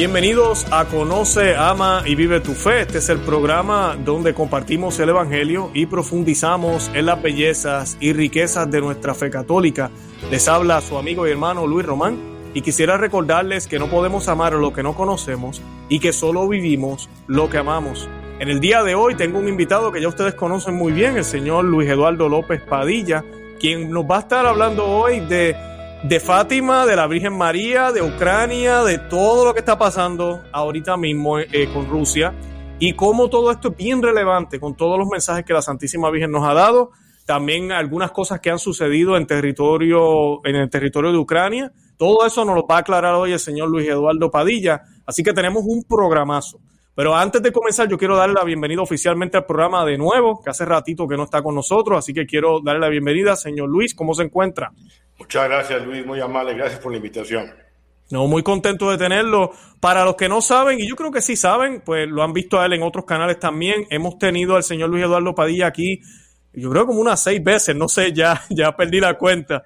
Bienvenidos a Conoce, Ama y Vive tu Fe. Este es el programa donde compartimos el Evangelio y profundizamos en las bellezas y riquezas de nuestra fe católica. Les habla su amigo y hermano Luis Román y quisiera recordarles que no podemos amar lo que no conocemos y que solo vivimos lo que amamos. En el día de hoy tengo un invitado que ya ustedes conocen muy bien, el señor Luis Eduardo López Padilla, quien nos va a estar hablando hoy de de Fátima, de la Virgen María, de Ucrania, de todo lo que está pasando ahorita mismo eh, con Rusia y cómo todo esto es bien relevante con todos los mensajes que la Santísima Virgen nos ha dado, también algunas cosas que han sucedido en territorio en el territorio de Ucrania. Todo eso nos lo va a aclarar hoy el señor Luis Eduardo Padilla, así que tenemos un programazo. Pero antes de comenzar, yo quiero darle la bienvenida oficialmente al programa de nuevo, que hace ratito que no está con nosotros, así que quiero darle la bienvenida, señor Luis, ¿cómo se encuentra? Muchas gracias, Luis, muy amable, gracias por la invitación. No, muy contento de tenerlo. Para los que no saben, y yo creo que sí saben, pues lo han visto a él en otros canales también. Hemos tenido al señor Luis Eduardo Padilla aquí, yo creo como unas seis veces, no sé, ya, ya perdí la cuenta.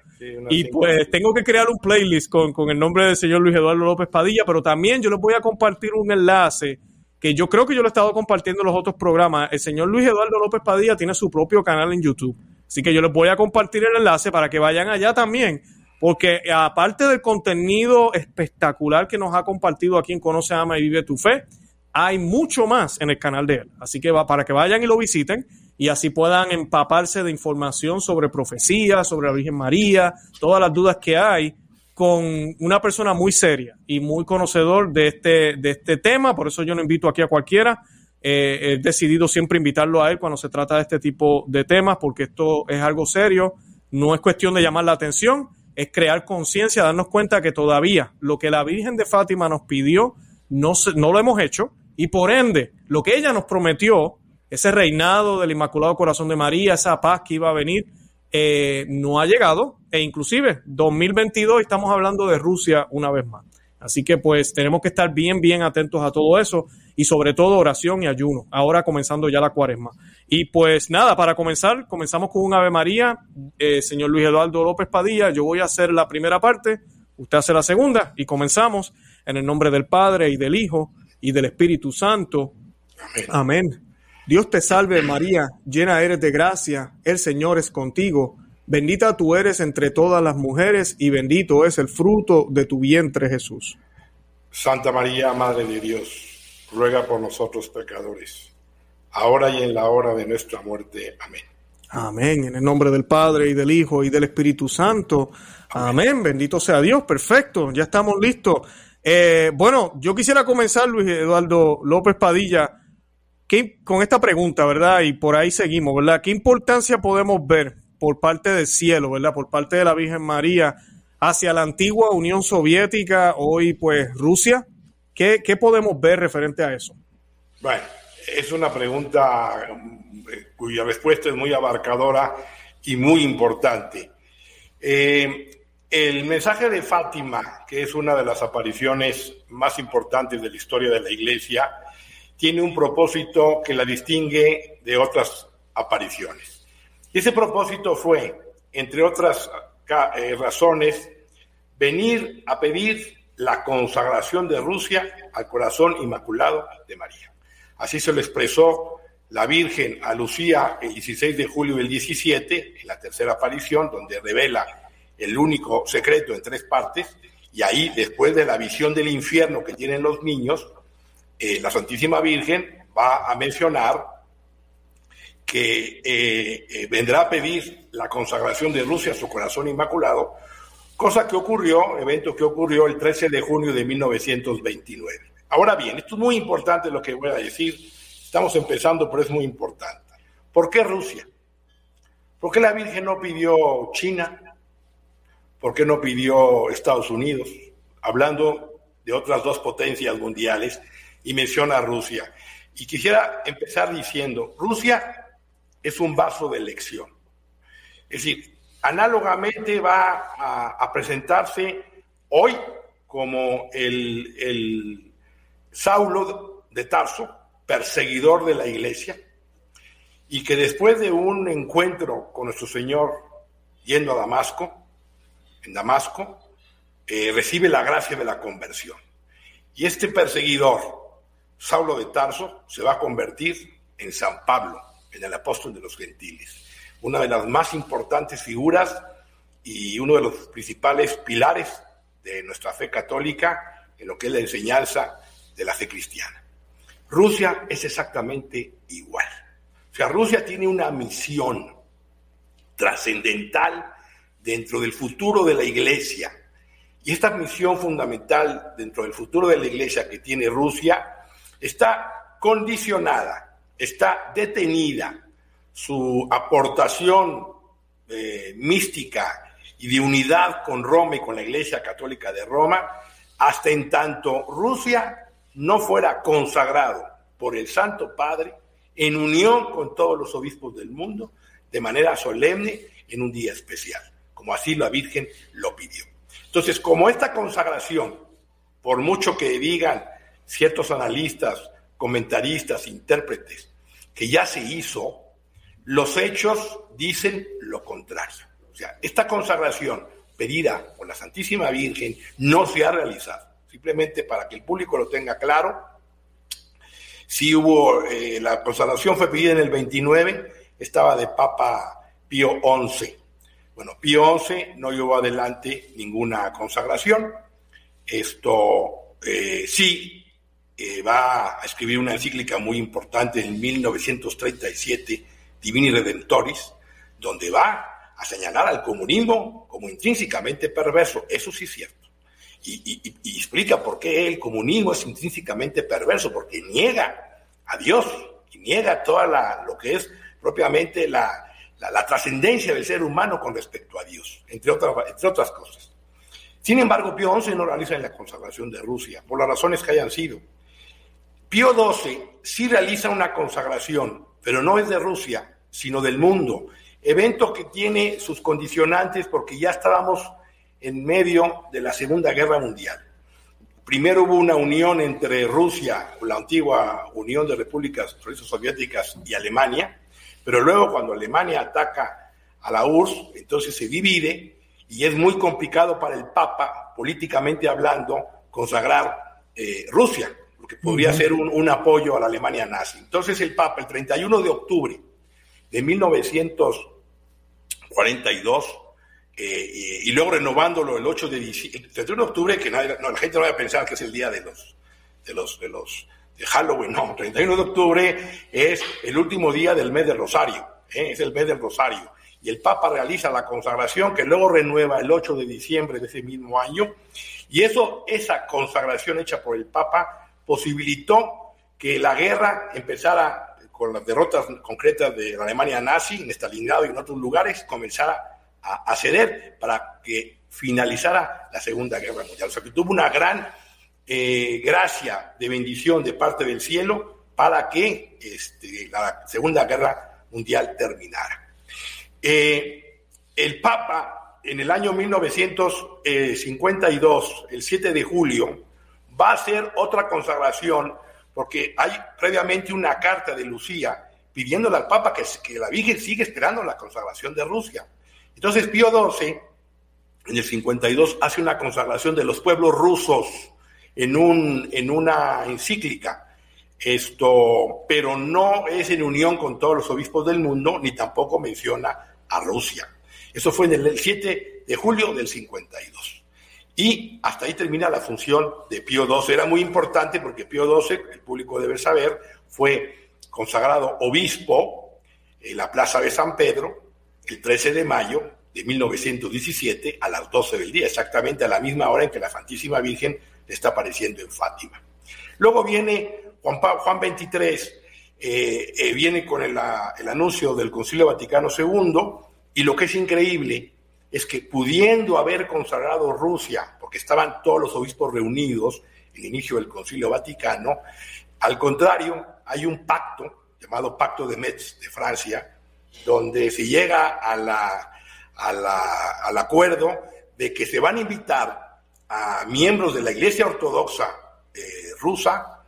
y pues tengo que crear un playlist con, con el nombre del señor Luis Eduardo López Padilla, pero también yo les voy a compartir un enlace que yo creo que yo lo he estado compartiendo en los otros programas. El señor Luis Eduardo López Padilla tiene su propio canal en YouTube. Así que yo les voy a compartir el enlace para que vayan allá también, porque aparte del contenido espectacular que nos ha compartido aquí en Conoce, Ama y Vive tu Fe, hay mucho más en el canal de él. Así que va para que vayan y lo visiten y así puedan empaparse de información sobre profecía, sobre la Virgen María, todas las dudas que hay con una persona muy seria y muy conocedor de este, de este tema. Por eso yo no invito aquí a cualquiera eh, he decidido siempre invitarlo a él cuando se trata de este tipo de temas, porque esto es algo serio, no es cuestión de llamar la atención, es crear conciencia, darnos cuenta que todavía lo que la Virgen de Fátima nos pidió, no, no lo hemos hecho, y por ende, lo que ella nos prometió, ese reinado del Inmaculado Corazón de María, esa paz que iba a venir, eh, no ha llegado, e inclusive 2022 estamos hablando de Rusia una vez más. Así que pues tenemos que estar bien, bien atentos a todo eso y sobre todo oración y ayuno, ahora comenzando ya la cuaresma. Y pues nada, para comenzar, comenzamos con un Ave María, eh, señor Luis Eduardo López Padilla, yo voy a hacer la primera parte, usted hace la segunda y comenzamos en el nombre del Padre y del Hijo y del Espíritu Santo. Amén. Dios te salve María, llena eres de gracia, el Señor es contigo. Bendita tú eres entre todas las mujeres y bendito es el fruto de tu vientre Jesús. Santa María, Madre de Dios, ruega por nosotros pecadores, ahora y en la hora de nuestra muerte. Amén. Amén. En el nombre del Padre y del Hijo y del Espíritu Santo. Amén. Bendito sea Dios. Perfecto. Ya estamos listos. Eh, bueno, yo quisiera comenzar, Luis Eduardo López Padilla, con esta pregunta, ¿verdad? Y por ahí seguimos, ¿verdad? ¿Qué importancia podemos ver por parte del cielo, ¿verdad? Por parte de la Virgen María hacia la antigua Unión Soviética, hoy pues Rusia. ¿Qué, podemos ver referente a eso? Bueno, es una pregunta eh, cuya respuesta es muy abarcadora y muy importante. Eh, el mensaje de Fátima, que es una de las apariciones más importantes de la historia de la Iglesia, tiene un propósito que la distingue de otras apariciones. Ese propósito fue, entre otras eh, razones, venir a pedir la consagración de Rusia al corazón inmaculado de María. Así se lo expresó la Virgen a Lucía el 16 de julio del 17, en la tercera aparición, donde revela el único secreto en tres partes, y ahí, después de la visión del infierno que tienen los niños, eh, la Santísima Virgen va a mencionar que eh, eh, vendrá a pedir la consagración de Rusia a su corazón inmaculado, cosa que ocurrió, evento que ocurrió el 13 de junio de 1929. Ahora bien, esto es muy importante lo que voy a decir, estamos empezando, pero es muy importante. ¿Por qué Rusia? ¿Por qué la Virgen no pidió China? ¿Por qué no pidió Estados Unidos? Hablando de otras dos potencias mundiales y menciona a Rusia. Y quisiera empezar diciendo, Rusia es un vaso de elección. Es decir, análogamente va a, presentarse hoy como el, Saulo de Tarso, perseguidor de la iglesia, y que después de un encuentro con nuestro Señor yendo a Damasco, en Damasco, eh, recibe la gracia de la conversión. Y este perseguidor, Saulo de Tarso, se va a convertir en San Pablo, en el apóstol de los gentiles, una de las más importantes figuras y uno de los principales pilares de nuestra fe católica en lo que es la enseñanza de la fe cristiana. Rusia es exactamente igual. O sea, Rusia tiene una misión trascendental dentro del futuro de la iglesia. Y esta misión fundamental dentro del futuro de la iglesia que tiene Rusia está condicionada, está detenida. Su aportación eh, mística y de unidad con Roma y con la Iglesia Católica de Roma, hasta en tanto Rusia no fuera consagrado por el Santo Padre en unión con todos los obispos del mundo, de manera solemne en un día especial, como así la Virgen lo pidió. Entonces, como esta consagración, por mucho que digan ciertos analistas, comentaristas, intérpretes, que ya se hizo, los hechos dicen lo contrario. O sea, esta consagración pedida por la Santísima Virgen no se ha realizado. Simplemente para que el público lo tenga claro, sí hubo, eh, la consagración fue pedida en el 29, estaba de Papa Pío XI. Bueno, Pío XI no llevó adelante ninguna consagración. Esto eh, sí eh, va a escribir una encíclica muy importante en 1937, Divini Redentoris, donde va a señalar al comunismo como intrínsecamente perverso. Eso sí es cierto. Y, explica por qué el comunismo es intrínsecamente perverso, porque niega a Dios y niega toda la, lo que es propiamente la, la, trascendencia del ser humano con respecto a Dios, entre otras, entre otras cosas. Sin embargo, Pío XI no realiza la consagración de Rusia, por las razones que hayan sido. Pío XII sí realiza una consagración, pero no es de Rusia, sino del mundo. Evento que tiene sus condicionantes porque ya estábamos en medio de la Segunda Guerra Mundial. Primero hubo una unión entre Rusia, la antigua Unión de Repúblicas Soviéticas y Alemania, pero luego cuando Alemania ataca a la URSS, entonces se divide y es muy complicado para el Papa, políticamente hablando, consagrar eh, Rusia, porque podría ser un, apoyo a la Alemania nazi. Entonces el Papa, el 31 de octubre de 1942, eh, y, luego renovándolo el 8 de diciembre, el 31 de octubre, que la gente no vaya a pensar que es el día de los, de los, de los de Halloween, no, 31 de octubre es el último día del mes del Rosario, ¿eh? es el mes del Rosario. Y el Papa realiza la consagración que luego renueva el 8 de diciembre de ese mismo año. Y eso, esa consagración hecha por el Papa posibilitó que la guerra empezara con las derrotas concretas de la Alemania nazi en Stalingrado y en otros lugares, comenzara a, ceder para que finalizara la Segunda Guerra Mundial. O sea que tuvo una gran eh, gracia de bendición de parte del cielo para que este, la Segunda Guerra Mundial terminara. Eh, el Papa en el año 1952, el 7 de julio, va a hacer otra consagración porque hay previamente una carta de Lucía pidiéndole al Papa que, la Virgen sigue esperando la consagración de Rusia. Entonces Pío XII, en el 52, hace una consagración de los pueblos rusos en una encíclica. Esto, pero no es en unión con todos los obispos del mundo, ni tampoco menciona a Rusia. Eso fue en el 7 de julio del 52. Y hasta ahí termina la función de Pío XII. Era muy importante porque Pío XII, el público debe saber, fue consagrado obispo en la Plaza de San Pedro el 13 de mayo de 1917 a las 12 del día, exactamente a la misma hora en que la Santísima Virgen está apareciendo en Fátima. Luego viene Juan, Juan 23, eh, eh, viene con el, anuncio del Concilio Vaticano II, y lo que es increíble es que pudiendo haber consagrado Rusia, porque estaban todos los obispos reunidos, el inicio del Concilio Vaticano, al contrario, hay un pacto llamado Pacto de Metz de Francia, donde se llega a la, al acuerdo de que se van a invitar a miembros de la Iglesia Ortodoxa eh, rusa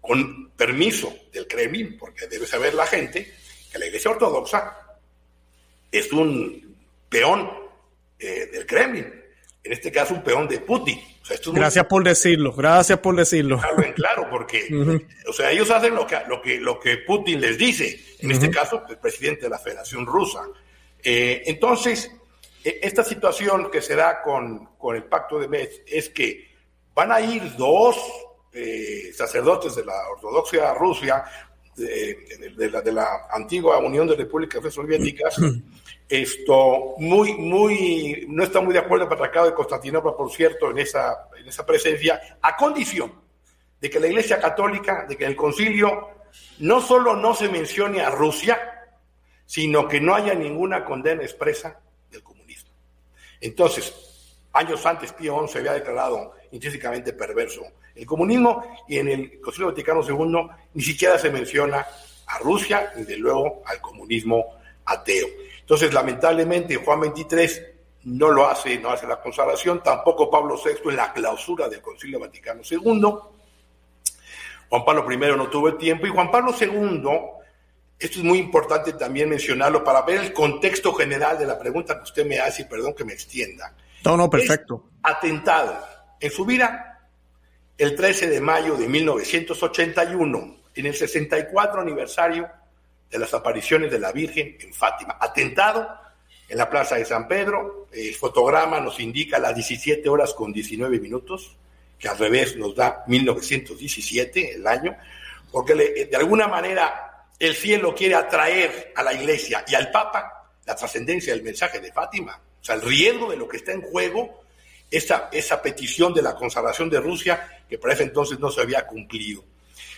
con permiso del Kremlin, porque debe saber la gente que la Iglesia Ortodoxa es un peón eh, del Kremlin, en este caso un peón de Putin. O gracias por decirlo, gracias por decirlo. Claro, claro porque, o sea, ellos hacen lo que, lo que, lo que Putin les dice, en este caso, el presidente de la Federación Rusa. Eh, entonces, e, esta situación que se da con, con el pacto de Metz es que van a ir dos eh, sacerdotes de la ortodoxia Rusia, de, la, de, la, antigua Unión de Repúblicas Soviéticas, esto muy, muy, no está muy de acuerdo el patriarcado de Constantinopla, por cierto, en esa, en esa presencia, a condición de que la Iglesia Católica, de que el concilio no solo no se mencione a Rusia, sino que no haya ninguna condena expresa del comunismo. Entonces, años antes Pío XI había declarado intrínsecamente perverso el comunismo y en el Concilio Vaticano II ni siquiera se menciona a Rusia ni de luego al comunismo ateo. Entonces, lamentablemente, Juan XXIII no lo hace, no hace la consagración, tampoco Pablo VI en la clausura del Concilio Vaticano II. Juan Pablo I no tuvo el tiempo y Juan Pablo II, esto es muy importante también mencionarlo para ver el contexto general de la pregunta que usted me hace y perdón que me extienda. No, no, perfecto. atentado en su vida el 13 de mayo de 1981, en el 64 aniversario de las apariciones de la Virgen en Fátima. Atentado en la Plaza de San Pedro, el fotograma nos indica las 17 horas con 19 minutos, que al revés nos da 1917, el año, porque de alguna manera el cielo quiere atraer a la iglesia y al Papa la trascendencia del mensaje de Fátima, o sea, el riesgo de lo que está en juego esa, esa petición de la consagración de Rusia que para ese entonces no se había cumplido.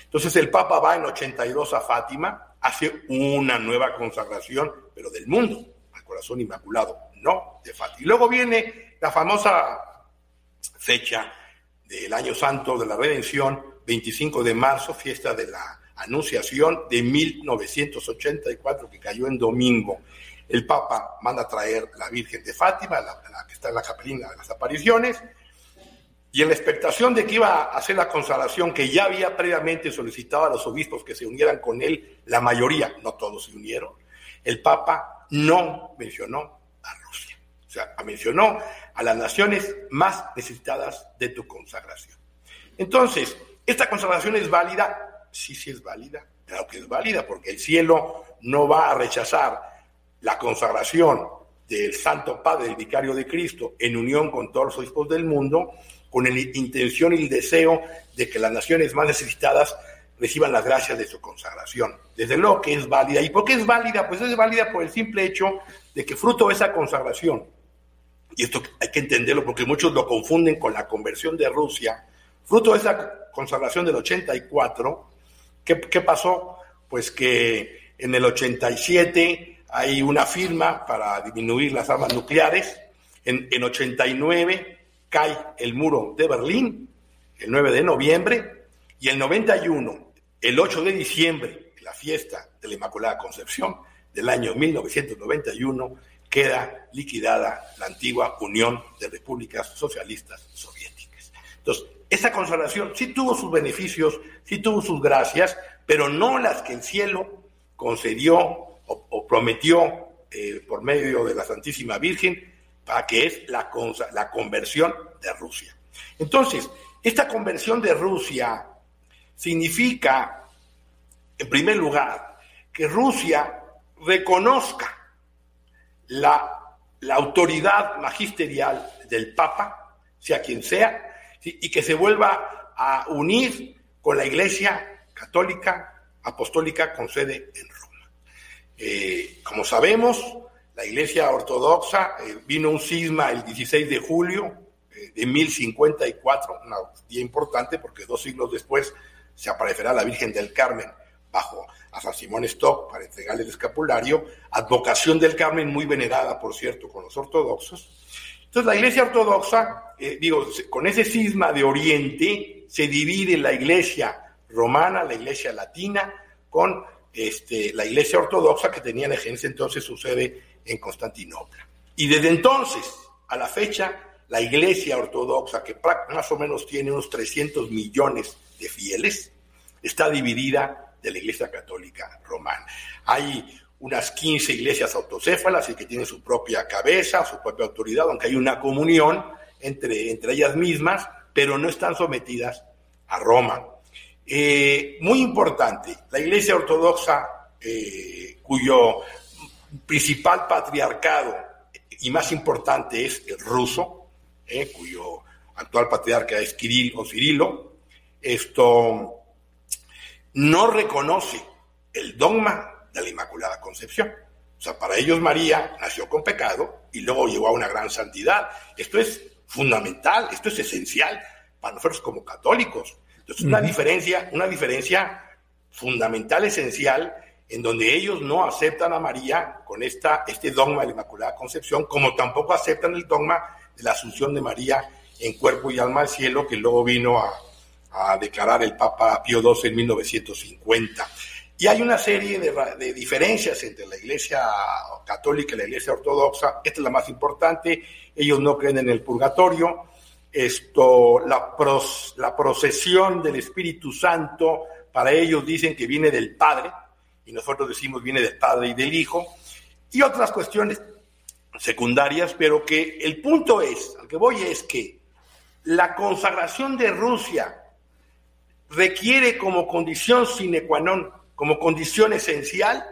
Entonces el Papa va en 82 a Fátima, hace una nueva consagración, pero del mundo, al corazón inmaculado, no de Fátima. Y luego viene la famosa fecha del Año Santo de la Redención, 25 de marzo, fiesta de la Anunciación de 1984, que cayó en domingo el Papa manda a traer la Virgen de Fátima, la, que está en la capelina de las apariciones, y en la expectación de que iba a hacer la consagración que ya había previamente solicitado a los obispos que se unieran con él, la mayoría, no todos se unieron, el Papa no mencionó a Rusia. O sea, mencionó a las naciones más necesitadas de tu consagración. Entonces, ¿esta consagración es válida? Sí, sí es válida. Claro que es válida, porque el cielo no va a rechazar la consagración del Santo Padre, el Vicario de Cristo, en unión con todos los obispos del mundo, con la intención y el deseo de que las naciones más necesitadas reciban las gracias de su consagración. Desde luego que es válida. ¿Y por qué es válida? Pues es válida por el simple hecho de que fruto de esa consagración, y esto hay que entenderlo porque muchos lo confunden con la conversión de Rusia, fruto de esa consagración del 84, ¿qué, qué pasó? Pues que en el 87 hay una firma para disminuir las armas nucleares. En, en 89 cae el muro de Berlín, el 9 de noviembre, y el 91, el 8 de diciembre, la fiesta de la Inmaculada Concepción del año 1991, queda liquidada la antigua Unión de Repúblicas Socialistas Soviéticas. Entonces, esa consagración sí tuvo sus beneficios, sí tuvo sus gracias, pero no las que el cielo concedió o, prometió eh, por medio de la Santísima Virgen para que es la, la conversión de Rusia. Entonces, esta conversión de Rusia significa, en primer lugar, que Rusia reconozca la, autoridad magisterial del Papa, sea quien sea, y que se vuelva a unir con la Iglesia católica apostólica con sede en Roma. Eh, como sabemos, la Iglesia Ortodoxa eh, vino un cisma el 16 de julio eh, de 1054, un día importante porque dos siglos después se aparecerá la Virgen del Carmen bajo a San Simón Stock para entregarle el escapulario, advocación del Carmen muy venerada, por cierto, con los ortodoxos. Entonces la Iglesia Ortodoxa, digo, con ese cisma de Oriente, se divide la Iglesia romana, la Iglesia latina, con este, la Iglesia Ortodoxa que tenía en ese entonces su sede en Constantinopla. Y desde entonces a la fecha, la Iglesia Ortodoxa, que más o menos tiene unos 300 millones de fieles, está dividida de la Iglesia Católica Romana. Hay unas 15 iglesias autocéfalas y que tienen su propia cabeza, su propia autoridad, aunque hay una comunión entre, entre ellas mismas, pero no están sometidas a Roma. Eh, muy importante, la Iglesia Ortodoxa, eh, cuyo principal patriarcado y más importante es el ruso, eh, cuyo actual patriarca es Kirill o Cirilo, esto no reconoce el dogma de la Inmaculada Concepción. O sea, para ellos María nació con pecado y luego llegó a una gran santidad. Esto es fundamental, esto es esencial para nosotros como católicos. Entonces, una diferencia, una diferencia fundamental, esencial, en donde ellos no aceptan a María con esta, este dogma de la Inmaculada Concepción, como tampoco aceptan el dogma de la Asunción de María en cuerpo y alma al cielo, que luego vino a, declarar el Papa Pío XII en 1950. Y hay una serie de, diferencias entre la Iglesia católica y la Iglesia ortodoxa. Esta es la más importante. Ellos no creen en el purgatorio. Esto, la procesión del Espíritu Santo, para ellos dicen que viene del Padre, y nosotros decimos viene del Padre y del Hijo, y otras cuestiones secundarias, pero que el punto es, al que voy es que la consagración de Rusia requiere como condición sine qua non, como condición esencial,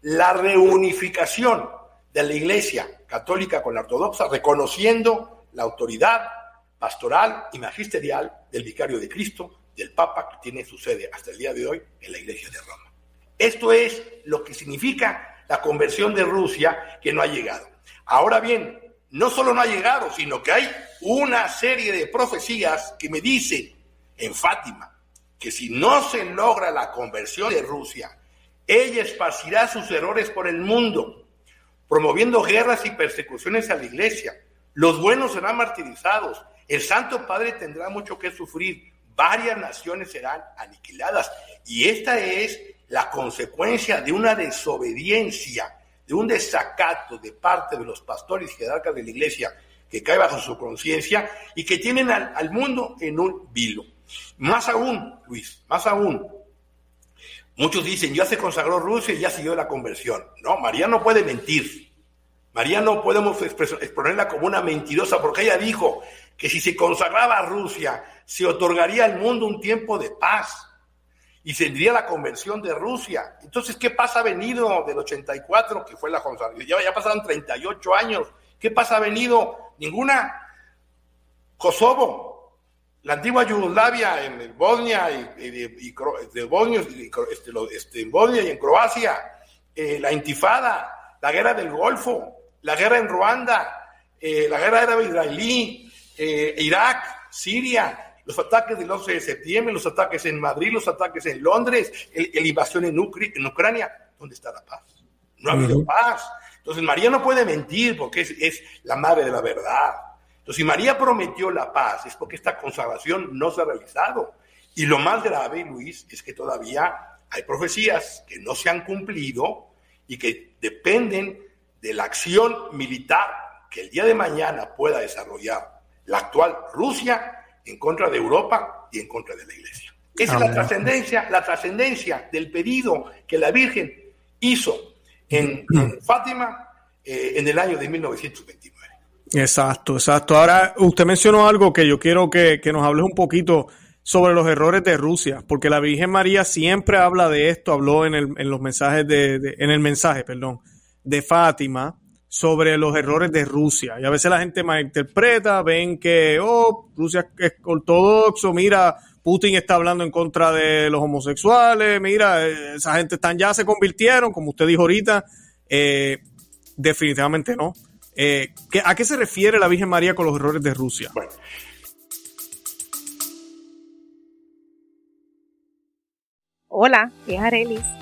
la reunificación de la Iglesia católica con la ortodoxa, reconociendo la autoridad pastoral y magisterial del vicario de Cristo, del Papa, que tiene su sede hasta el día de hoy en la Iglesia de Roma. Esto es lo que significa la conversión de Rusia que no ha llegado. Ahora bien, no solo no ha llegado, sino que hay una serie de profecías que me dicen en Fátima que si no se logra la conversión de Rusia, ella esparcirá sus errores por el mundo, promoviendo guerras y persecuciones a la iglesia. Los buenos serán martirizados. El Santo Padre tendrá mucho que sufrir. Varias naciones serán aniquiladas. Y esta es la consecuencia de una desobediencia, de un desacato de parte de los pastores y jerarcas de la iglesia que cae bajo su conciencia y que tienen al, mundo en un vilo. Más aún, Luis, más aún, muchos dicen, ya se consagró Rusia y ya siguió la conversión. No, María no puede mentir. María no podemos exponerla como una mentirosa porque ella dijo que si se consagraba a Rusia, se otorgaría al mundo un tiempo de paz y tendría la conversión de Rusia. Entonces, ¿qué pasa ha venido del 84, que fue la? Ya, ya pasaron 38 años. ¿Qué pasa ha venido? Ninguna. Kosovo, la antigua Yugoslavia en Bosnia y, de Bosnia, este, este, en Bosnia y en Croacia, eh, la intifada, la guerra del Golfo, la guerra en Ruanda, eh, la guerra árabe-israelí, eh, Irak, Siria, los ataques del 11 de septiembre, los ataques en Madrid, los ataques en Londres, la invasión en, en, Ucrania. ¿Dónde está la paz? No ha habido paz. Entonces María no puede mentir porque es, la madre de la verdad. Entonces si María prometió la paz es porque esta consagración no se ha realizado. Y lo más grave, Luis, es que todavía hay profecías que no se han cumplido y que dependen de la acción militar que el día de mañana pueda desarrollar la actual Rusia en contra de Europa y en contra de la Iglesia. Esa es la trascendencia, la trascendencia del pedido que la Virgen hizo en, Fátima eh, en el año de 1929. Exacto, exacto. Ahora, usted mencionó algo que yo quiero que, nos hables un poquito sobre los errores de Rusia, porque la Virgen María siempre habla de esto, habló en, el, en los mensajes de, en el mensaje, perdón, de Fátima, sobre los errores de Rusia. Y a veces la gente malinterpreta, ven que, oh, Rusia es ortodoxo, mira, Putin está hablando en contra de los homosexuales, mira, esa gente están, ya se convirtieron, como usted dijo ahorita. Eh, definitivamente no. Eh, ¿A qué se refiere la Virgen María con los errores de Rusia? Bueno. Hola, es Arelis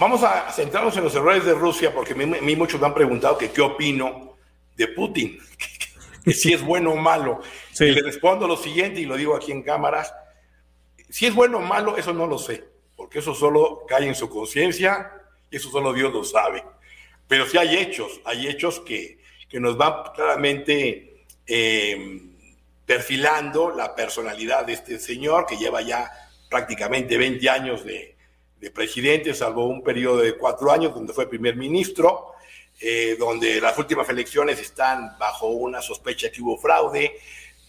Vamos a centrarnos en los errores de Rusia, porque a mí, muchos me han preguntado que qué opino de Putin. que si es bueno o malo. Y le respondo lo siguiente y lo digo aquí en cámaras. Si es bueno o malo, eso no lo sé, porque eso solo cae en su conciencia y eso solo Dios lo sabe. Pero sí hay hechos, hay hechos que, que nos van claramente eh, perfilando la personalidad de este señor que lleva ya prácticamente 20 años de, de presidente, salvo un periodo de cuatro años donde fue primer ministro, eh, donde las últimas elecciones están bajo una sospecha que hubo fraude,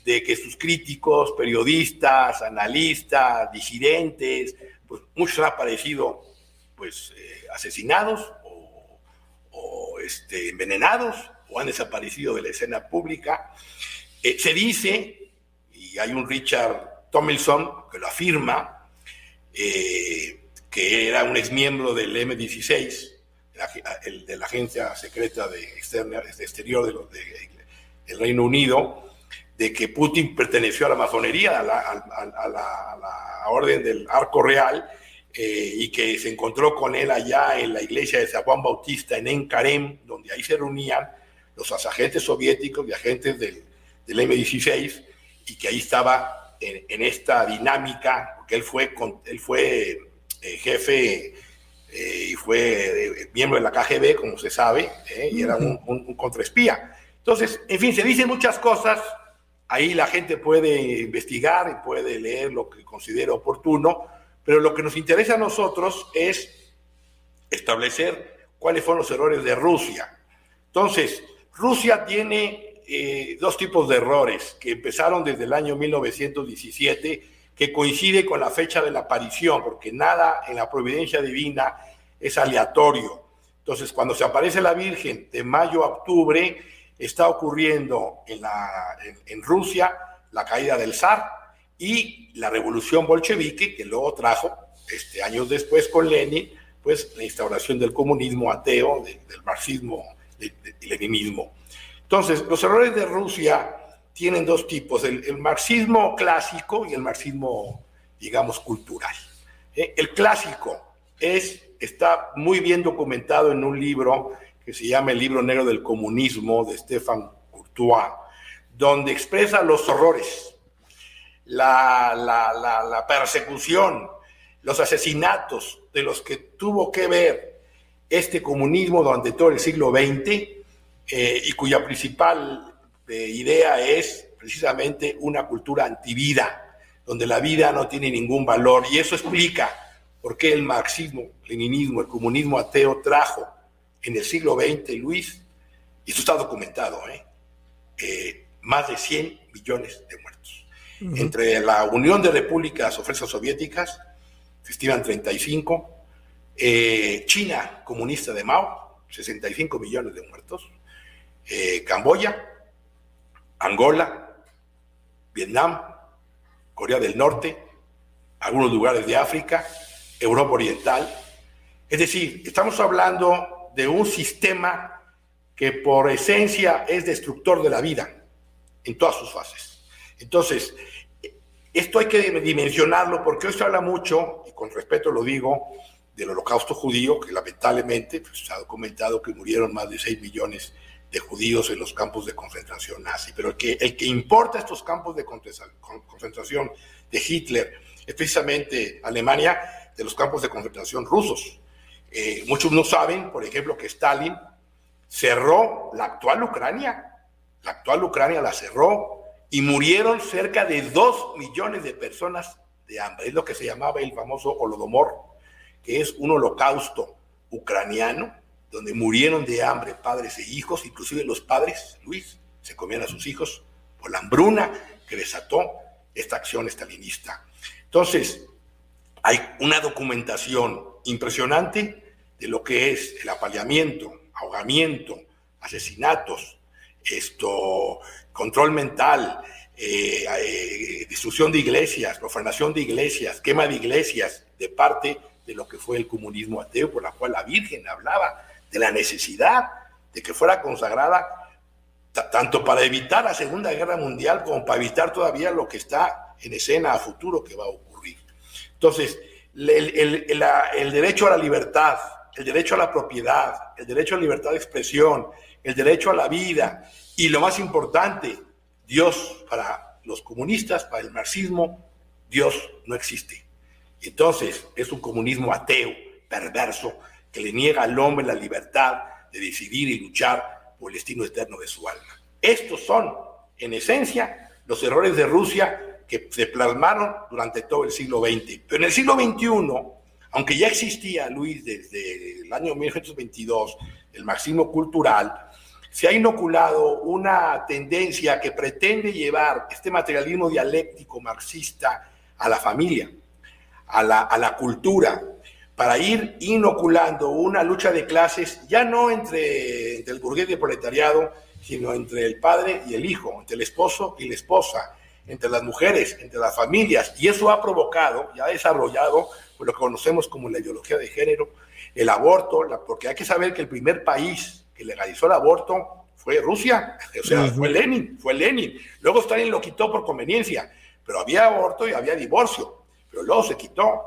de que sus críticos, periodistas, analistas, disidentes, pues muchos han aparecido pues eh, asesinados o, este, envenenados o han desaparecido de la escena pública. Eh, se dice, y hay un Richard Tomlinson que lo afirma, que era un exmiembro del M16, el de la agencia secreta de, externa, de exterior del Reino Unido, de que Putin perteneció a la masonería, a la, orden del Arco Real, eh, y que se encontró con él allá en la iglesia de San Juan Bautista en Enkarem, donde ahí se reunían los agentes soviéticos y agentes del, del M16, y que ahí estaba en, esta dinámica, porque él fue, él fue eh, jefe eh, y fue eh, miembro de la KGB, como se sabe, eh, y era un, un, contraespía. Entonces, en fin, se dicen muchas cosas, ahí la gente puede investigar y puede leer lo que considera oportuno, pero lo que nos interesa a nosotros es establecer cuáles fueron los errores de Rusia. Entonces, Rusia tiene dos tipos de errores que empezaron desde el año 1917 que coincide con la fecha de la aparición, porque nada en la providencia divina es aleatorio. Entonces, cuando se aparece la Virgen de mayo a octubre, está ocurriendo en, Rusia la caída del zar y la revolución bolchevique, que luego trajo, este, años después con Lenin, pues la instauración del comunismo ateo, del marxismo y leninismo. Entonces, los errores de Rusia tienen dos tipos, el, marxismo clásico y el marxismo, digamos, cultural. Eh, el clásico es, está muy bien documentado en un libro que se llama El libro negro del comunismo de Stefan Courtois, donde expresa los horrores, la, la, persecución, los asesinatos de los que tuvo que ver este comunismo durante todo el siglo XX eh, y cuya principal idea es precisamente una cultura antivida, donde la vida no tiene ningún valor. Y eso explica por qué el marxismo, el leninismo, el comunismo ateo trajo en el siglo XX, Luis, y esto está documentado, ¿eh? Eh, más de 100 millones de muertos. Entre la Unión de Repúblicas o Fuerzas Soviéticas, se estiman 35, eh, China comunista de Mao, 65 millones de muertos, Camboya, Angola, Vietnam, Corea del Norte, algunos lugares de África, Europa Oriental. Es decir, estamos hablando de un sistema que por esencia es destructor de la vida en todas sus fases. Entonces, esto hay que dimensionarlo porque hoy se habla mucho, y con respeto lo digo, del holocausto judío, que lamentablemente pues, se ha documentado que murieron más de 6 millones de judíos en los campos de concentración nazi. Pero el que, el que importa estos campos de concentración de Hitler es precisamente Alemania de los campos de concentración rusos. Eh, muchos no saben, por ejemplo, que Stalin cerró la actual Ucrania. La actual Ucrania la cerró y murieron cerca de dos millones de personas de hambre. Es lo que se llamaba el famoso Holodomor, que es un holocausto ucraniano donde murieron de hambre padres e hijos, inclusive los padres, Luis, se comían a sus hijos por la hambruna que desató esta acción estalinista. Entonces, hay una documentación impresionante de lo que es el apaleamiento, ahogamiento, asesinatos, esto, control mental, eh, eh, destrucción de iglesias, profanación de iglesias, quema de iglesias, de parte de lo que fue el comunismo ateo, por la cual la Virgen hablaba de la necesidad de que fuera consagrada tanto para evitar la Segunda Guerra Mundial como para evitar todavía lo que está en escena a futuro que va a ocurrir. Entonces, el, derecho a la libertad, el derecho a la propiedad, el derecho a la libertad de expresión, el derecho a la vida y lo más importante, Dios para los comunistas, para el marxismo, Dios no existe. Entonces es un comunismo ateo, perverso, que le niega al hombre la libertad de decidir y luchar por el destino eterno de su alma. Estos son, en esencia, los errores de Rusia que se plasmaron durante todo el siglo XX. Pero en el siglo XXI, aunque ya existía, Luis, desde el año 1922, el marxismo cultural, se ha inoculado una tendencia que pretende llevar este materialismo dialéctico marxista a la familia, a la, a la cultura, para ir inoculando una lucha de clases ya no entre, entre el burgués y el proletariado, sino entre el padre y el hijo, entre el esposo y la esposa, entre las mujeres, entre las familias. Y eso ha provocado, ya ha desarrollado lo que conocemos como la ideología de género, el aborto, porque hay que saber que el primer país que legalizó el aborto fue Rusia, o sea, fue Lenin, fue Lenin. Luego Stalin lo quitó por conveniencia, pero había aborto y había divorcio, pero luego se quitó.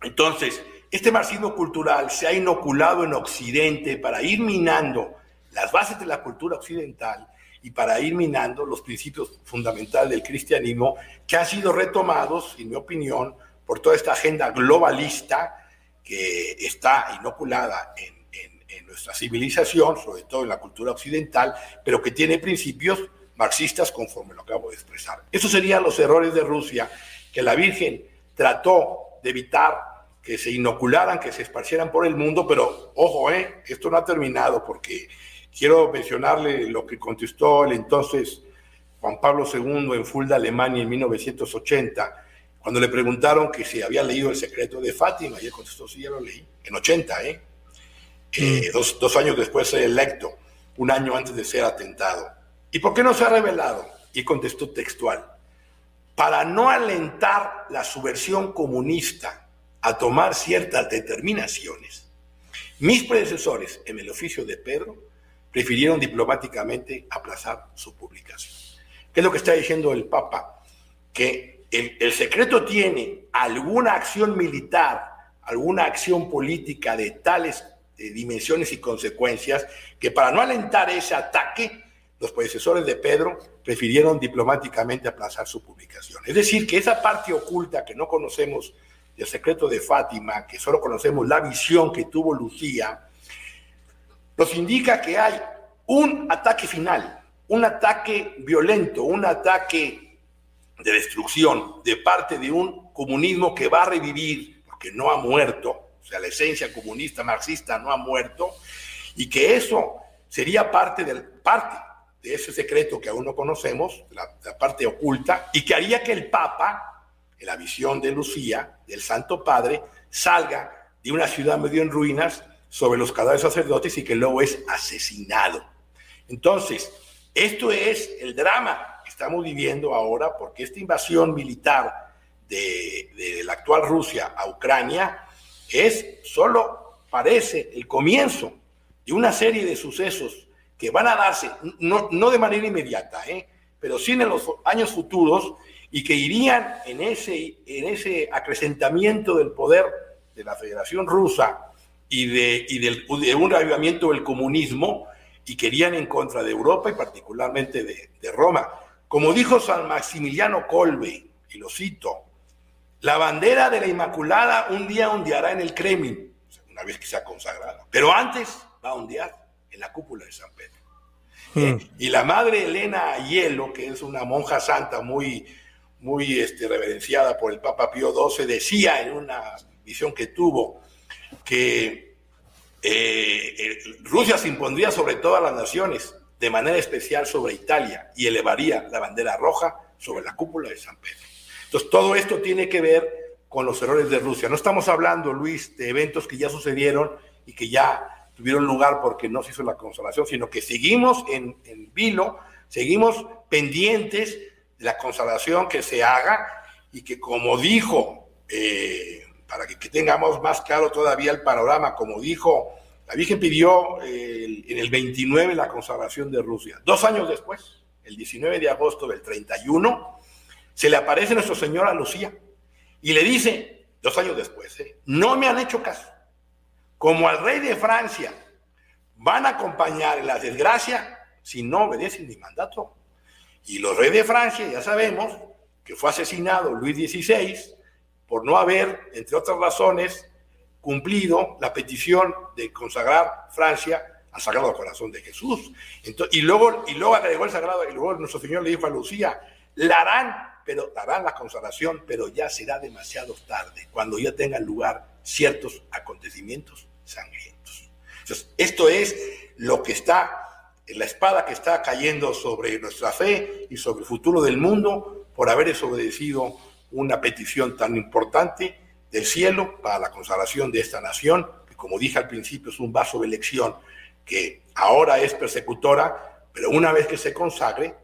Entonces, este marxismo cultural se ha inoculado en Occidente para ir minando las bases de la cultura occidental y para ir minando los principios fundamentales del cristianismo que han sido retomados, en mi opinión, por toda esta agenda globalista que está inoculada en, nuestra civilización, sobre todo en la cultura occidental, pero que tiene principios marxistas conforme lo acabo de expresar. Esos serían los errores de Rusia que la Virgen trató de evitar que se inocularan, que se esparcieran por el mundo, pero ojo, eh, esto no ha terminado porque quiero mencionarle lo que contestó el entonces Juan Pablo II en Fulda, Alemania, en 1980 cuando le preguntaron que si había leído El secreto de Fátima, y él contestó, sí, ya lo leí, en 80, ¿eh? eh mm. dos, años después de electo, un año antes de ser atentado. ¿Y por qué no se ha revelado? Y contestó textual, para no alentar la subversión comunista a tomar ciertas determinaciones, mis predecesores en el oficio de Pedro prefirieron diplomáticamente aplazar su publicación. ¿Qué es lo que está diciendo el Papa? Que el, secreto tiene alguna acción militar, alguna acción política de tales dimensiones y consecuencias que para no alentar ese ataque, los predecesores de Pedro prefirieron diplomáticamente aplazar su publicación. Es decir, que esa parte oculta que no conocemos del secreto de Fátima, que solo conocemos la visión que tuvo Lucía, nos indica que hay un ataque final, un ataque violento, un ataque de destrucción de parte de un comunismo que va a revivir, porque no ha muerto, o sea, la esencia comunista marxista no ha muerto, y que eso sería parte, del, parte de ese secreto que aún no conocemos, la, la parte oculta, y que haría que el Papa, la visión de Lucía, del Santo Padre, salga de una ciudad medio en ruinas sobre los cadáveres sacerdotes y que luego es asesinado. Entonces, esto es el drama estamos viviendo ahora, porque esta invasión militar de, la actual Rusia a Ucrania es solo parece el comienzo de una serie de sucesos que van a darse, no, no de manera inmediata, ¿eh? pero sí en los años futuros y que irían en ese, en ese acrecentamiento del poder de la Federación Rusa y de, y de un reavivamiento del comunismo y querían en contra de Europa y particularmente de, de Roma. Como dijo San Maximiliano Colbe, y lo cito, la bandera de la Inmaculada un día ondeará en el Kremlin, una vez que sea consagrada, pero antes va a ondear en la cúpula de San Pedro. Hmm. Eh, y la madre Elena Hielo, que es una monja santa muy, muy este, reverenciada por el Papa Pío XII, decía en una visión que tuvo que eh, Rusia se impondría sobre todas las naciones de manera especial sobre Italia y elevaría la bandera roja sobre la cúpula de San Pedro. Entonces, todo esto tiene que ver con los errores de Rusia. No estamos hablando, Luis, de eventos que ya sucedieron y que ya tuvieron lugar porque no se hizo la consolación, sino que seguimos en, vilo, seguimos pendientes la consolación que se haga y que como dijo, eh, para que, que, tengamos más claro todavía el panorama, como dijo la Virgen pidió eh, en el 29 la consagración de Rusia. Dos años después, el 19 de agosto del 31, se le aparece nuestro Señor a Lucía y le dice, dos años después, eh, no me han hecho caso. como al rey de Francia, van a acompañar en la desgracia si no obedecen mi mandato. Y los reyes de Francia, ya sabemos que fue asesinado Luis XVI por no haber, entre otras razones, cumplido la petición de consagrar Francia al Sagrado Corazón de Jesús. y, luego, y luego agregó el Sagrado, y luego nuestro Señor le dijo a Lucía, la harán, pero darán la consagración, pero ya será demasiado tarde, cuando ya tengan lugar ciertos acontecimientos sangrientos. Entonces, esto es lo que está, la espada que está cayendo sobre nuestra fe y sobre el futuro del mundo por haber desobedecido una petición tan importante del cielo para la consagración de esta nación, que como dije al principio es un vaso de elección que ahora es persecutora, pero una vez que se consagre,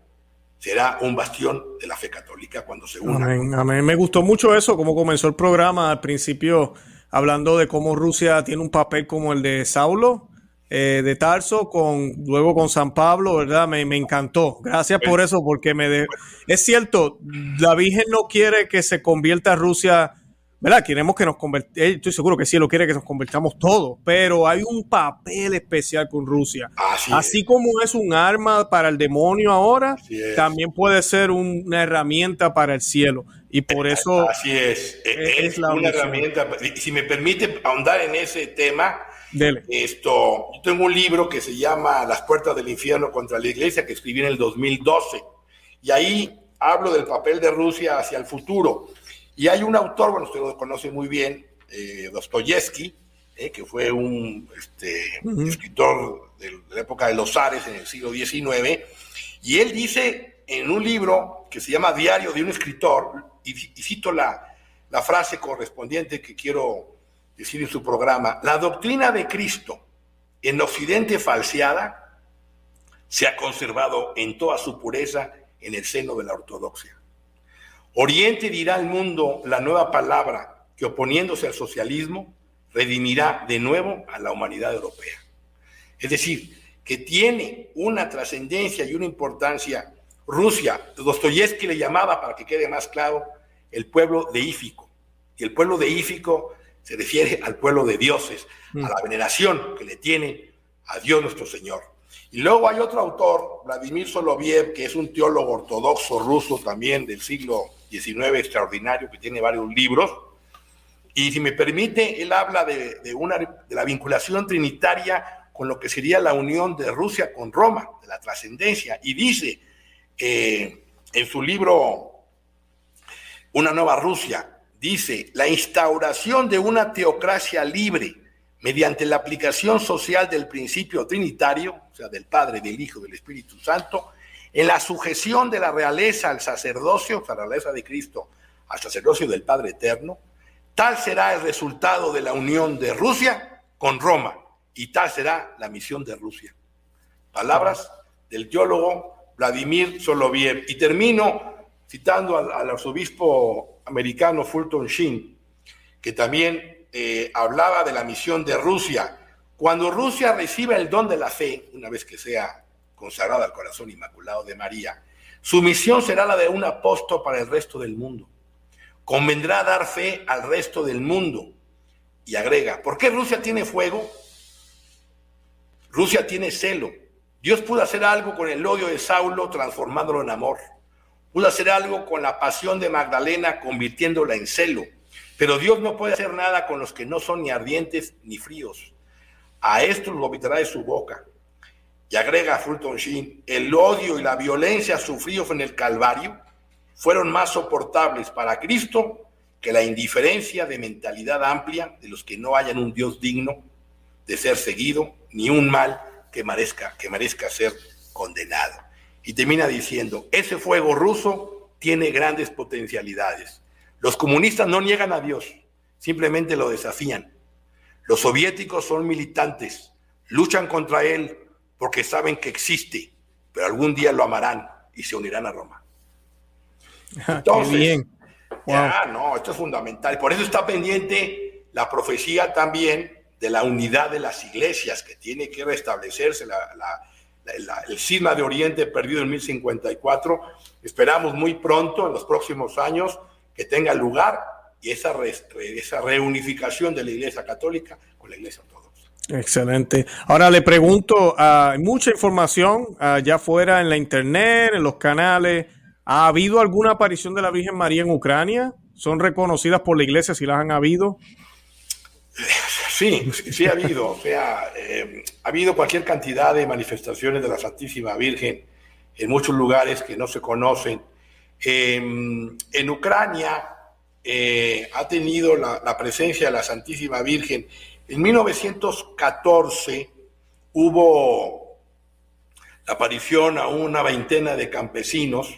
será un bastión de la fe católica cuando se una. Amén, Me gustó mucho eso, como comenzó el programa al principio, hablando de cómo Rusia tiene un papel como el de Saulo, eh, de Tarso, con, luego con San Pablo, ¿verdad? Me, me encantó. Gracias por eso, porque me de... es cierto, la Virgen no quiere que se convierta Rusia ¿verdad? Queremos que nos convirtamos, eh, estoy seguro que sí, lo quiere que nos convirtamos todos, pero hay un papel especial con Rusia. Así, como es un arma para el demonio ahora, también puede ser una herramienta para el cielo. Y por eh, eso... Así es, es, una herramienta. Si me permite ahondar en ese tema, esto, yo tengo un libro que se llama Las puertas del infierno contra la iglesia, que escribí en el 2012, y ahí hablo del papel de Rusia hacia el futuro. Y hay un autor, bueno, usted lo conoce muy bien, eh, Dostoyevsky, eh, que fue un este, escritor de, la época de los zares en el siglo XIX, y él dice en un libro que se llama Diario de un escritor, y, cito la, la frase correspondiente que quiero decir en su programa, la doctrina de Cristo en Occidente falseada se ha conservado en toda su pureza en el seno de la ortodoxia. Oriente dirá al mundo la nueva palabra que oponiéndose al socialismo redimirá de nuevo a la humanidad europea. Es decir, que tiene una trascendencia y una importancia. Rusia, Dostoyevsky le llamaba, para que quede más claro, el pueblo deífico. Y el pueblo deífico se refiere al pueblo de dioses, a la mm. veneración que le tiene a Dios nuestro Señor. Y luego hay otro autor, Vladimir Soloviev, que es un teólogo ortodoxo ruso también del siglo 19 extraordinario que tiene varios libros. Y si me permite, él habla de, una, de la vinculación trinitaria con lo que sería la unión de Rusia con Roma, de la trascendencia. Y dice eh, en su libro Una nueva Rusia, dice, la instauración de una teocracia libre mediante la aplicación social del principio trinitario, o sea, del Padre, del Hijo, del Espíritu Santo, en la sujeción de la realeza al sacerdocio, la realeza de Cristo, al sacerdocio del Padre Eterno, tal será el resultado de la unión de Rusia con Roma y tal será la misión de Rusia. Palabras del teólogo Vladimir Soloviev. Y termino citando al, arzobispo americano Fulton Sheen, que también eh, hablaba de la misión de Rusia. Cuando Rusia reciba el don de la fe, una vez que sea consagrada al corazón inmaculado de María, su misión será la de un apóstol para el resto del mundo. Convendrá dar fe al resto del mundo. Y agrega, ¿por qué Rusia tiene fuego? Rusia tiene celo. Dios pudo hacer algo con el odio de Saulo transformándolo en amor. Pudo hacer algo con la pasión de Magdalena convirtiéndola en celo. Pero Dios no puede hacer nada con los que no son ni ardientes ni fríos. A estos lo vomitará de su boca. Y agrega Fulton Sheen, el odio y la violencia sufridos en el Calvario fueron más soportables para Cristo que la indiferencia de mentalidad amplia de los que no hayan un Dios digno de ser seguido, ni un mal que merezca, que merezca ser condenado. Y termina diciendo, ese fuego ruso tiene grandes potencialidades. Los comunistas no niegan a Dios, simplemente lo desafían. Los soviéticos son militantes, luchan contra él porque saben que existe, pero algún día lo amarán y se unirán a Roma. Entonces, bien. no, esto es fundamental. Por eso está pendiente la profecía también de la unidad de las iglesias, que tiene que restablecerse el cisma de Oriente perdido en 1054. Esperamos muy pronto, en los próximos años, que tenga lugar y esa, esa reunificación de la Iglesia Católica con la Iglesia Ortodoxa. Excelente. Ahora le pregunto, hay mucha información allá afuera en la internet, en los canales. ¿Ha habido alguna aparición de la Virgen María en Ucrania? ¿Son reconocidas por la iglesia si las han habido? Sí, sí ha habido. O sea, eh, ha habido cualquier cantidad de manifestaciones de la Santísima Virgen en muchos lugares que no se conocen. Em, en Ucrania eh, ha tenido la, la presencia de la Santísima Virgen en 1914 hubo la aparición a una veintena de campesinos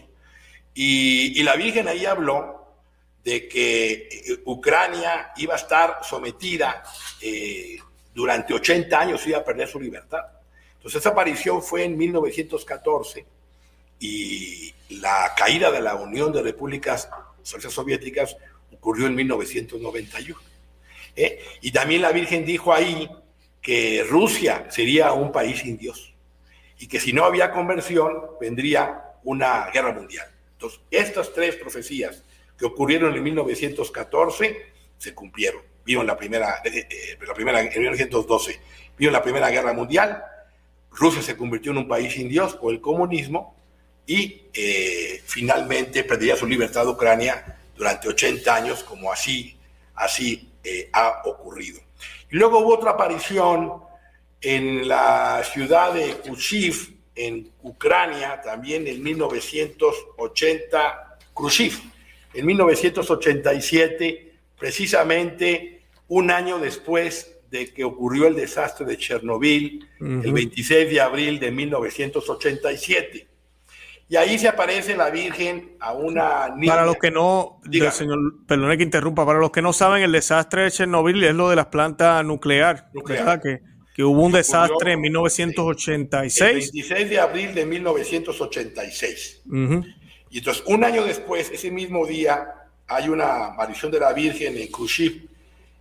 y, la Virgen ahí habló de que eh, Ucrania iba a estar sometida eh, durante 80 años, iba a perder su libertad. Entonces esa aparición fue en 1914 y la caída de la Unión de Repúblicas Soviéticas ocurrió en 1991. ¿eh? Y también la Virgen dijo ahí que Rusia sería un país sin Dios y que si no había conversión vendría una guerra mundial. Entonces, estas tres profecías que ocurrieron en 1914 se cumplieron. Vino la primera, eh, eh, la primera en 1912, vino la primera guerra mundial, Rusia se convirtió en un país sin Dios por el comunismo y finalmente perdería su libertad Ucrania durante 80 años, como así, así eh, ha ocurrido. Y luego hubo otra aparición en la ciudad de Khrushchev, en Ucrania, también en 1980, Khrushchev, en 1987, precisamente un año después de que ocurrió el desastre de Chernobyl, el 26 de abril de 1987. Y ahí se aparece la Virgen a una niña. Para los que no, señor, perdone que interrumpa, para los que no saben, el desastre de Chernobyl es lo de las plantas nucleares, nuclear. Que, que, hubo un desastre en 1986. El 26 de abril de 1986. Y entonces, un año después, ese mismo día, hay una aparición de la Virgen en Khrushchev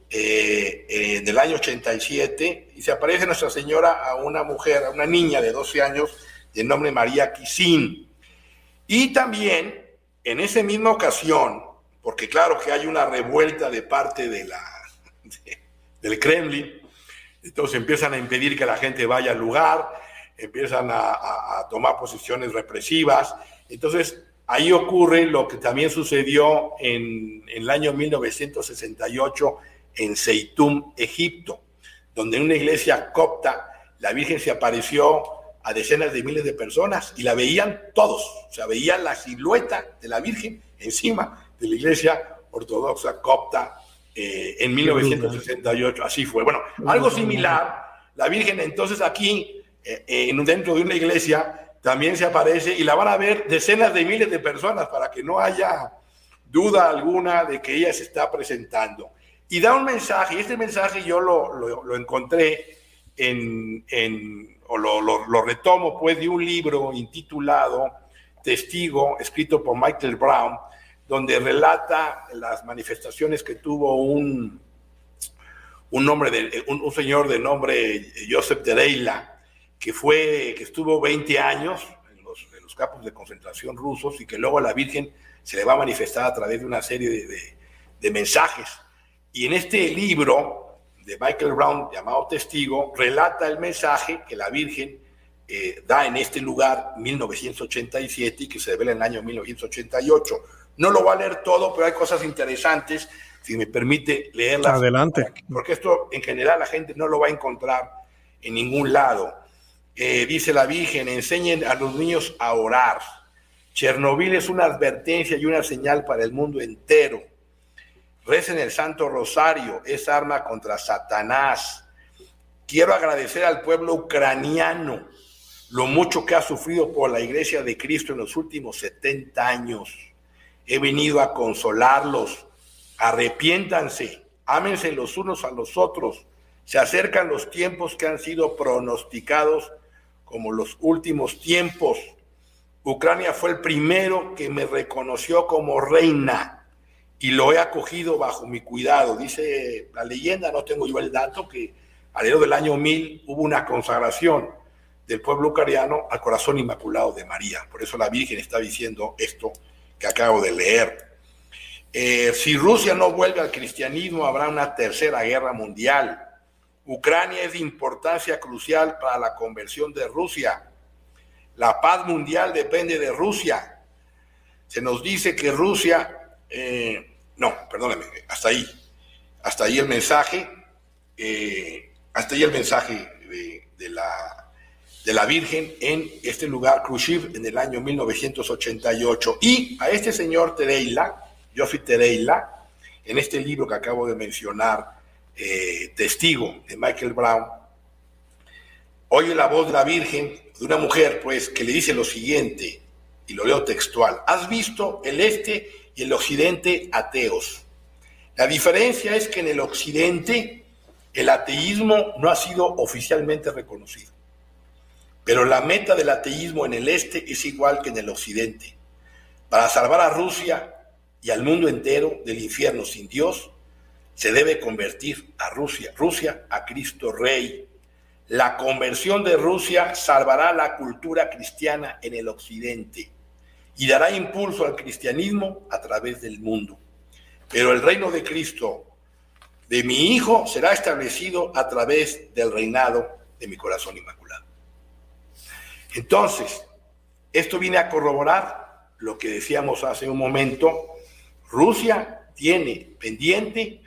eh, en el año 87 y se aparece Nuestra Señora a una mujer, a una niña de 12 años de nombre María Kisin. Y también, en esa misma ocasión, porque claro que hay una revuelta de parte de la, del Kremlin, entonces empiezan a impedir que la gente vaya al lugar, empiezan a, tomar posiciones represivas. Entonces, ahí ocurre lo que también sucedió en, en el año 1968 en Seitum, Egipto, donde en una iglesia copta la Virgen se apareció a decenas de miles de personas y la veían todos, o sea, veían la silueta de la Virgen encima de la iglesia ortodoxa copta eh, en 1968, así fue. Bueno, algo similar, la Virgen entonces aquí, eh, dentro de una iglesia, también se aparece y la van a ver decenas de miles de personas para que no haya duda alguna de que ella se está presentando. Y da un mensaje, y este mensaje yo lo, lo, encontré en, en o lo, retomo pues de un libro intitulado Testigo, escrito por Michael Brown, donde relata las manifestaciones que tuvo un, un, nombre de, un, señor de nombre Joseph Tereila, que, fue, que estuvo 20 años en los, campos de concentración rusos y que luego a la Virgen se le va a manifestar a través de una serie de, de mensajes. Y en este libro, de Michael Brown, llamado Testigo, relata el mensaje que la Virgen eh, da en este lugar 1987 y que se revela en el año 1988. No lo voy a leer todo, pero hay cosas interesantes, si me permite leerlas. Adelante. Porque esto en general la gente no lo va a encontrar en ningún lado. Eh, dice la Virgen, enseñen a los niños a orar. Chernobyl es una advertencia y una señal para el mundo entero Recen el Santo Rosario, es arma contra Satanás. Quiero agradecer al pueblo ucraniano lo mucho que ha sufrido por la iglesia de Cristo en los últimos 70 años. He venido a consolarlos. Arrepiéntanse, ámense los unos a los otros. Se acercan los tiempos que han sido pronosticados como los últimos tiempos. Ucrania fue el primero que me reconoció como reina y lo he acogido bajo mi cuidado. Dice la leyenda, no tengo yo el dato, que alrededor del año 1000 hubo una consagración del pueblo ucraniano al corazón inmaculado de María. Por eso la Virgen está diciendo esto que acabo de leer. Eh, si Rusia no vuelve al cristianismo, habrá una tercera guerra mundial. Ucrania es de importancia crucial para la conversión de Rusia. La paz mundial depende de Rusia. Se nos dice que Rusia, eh, no, perdóneme, hasta ahí, hasta ahí el mensaje, eh, hasta ahí el mensaje de, la, de la Virgen en este lugar, Khrushchev, en el año 1988. Y a este señor Tereila, Jofi Tereila, en este libro que acabo de mencionar, eh, testigo de Michael Brown, oye la voz de la Virgen, de una mujer, pues, que le dice lo siguiente, y lo leo textual, has visto el este y el occidente ateos. La diferencia es que en el occidente el ateísmo no ha sido oficialmente reconocido, pero la meta del ateísmo en el este es igual que en el occidente. Para salvar a Rusia y al mundo entero del infierno sin Dios, se debe convertir a Rusia, Rusia a Cristo Rey. La conversión de Rusia salvará la cultura cristiana en el occidente y dará impulso al cristianismo a través del mundo. Pero el reino de Cristo, de mi Hijo, será establecido a través del reinado de mi corazón inmaculado. Entonces, esto viene a corroborar lo que decíamos hace un momento. Rusia tiene pendiente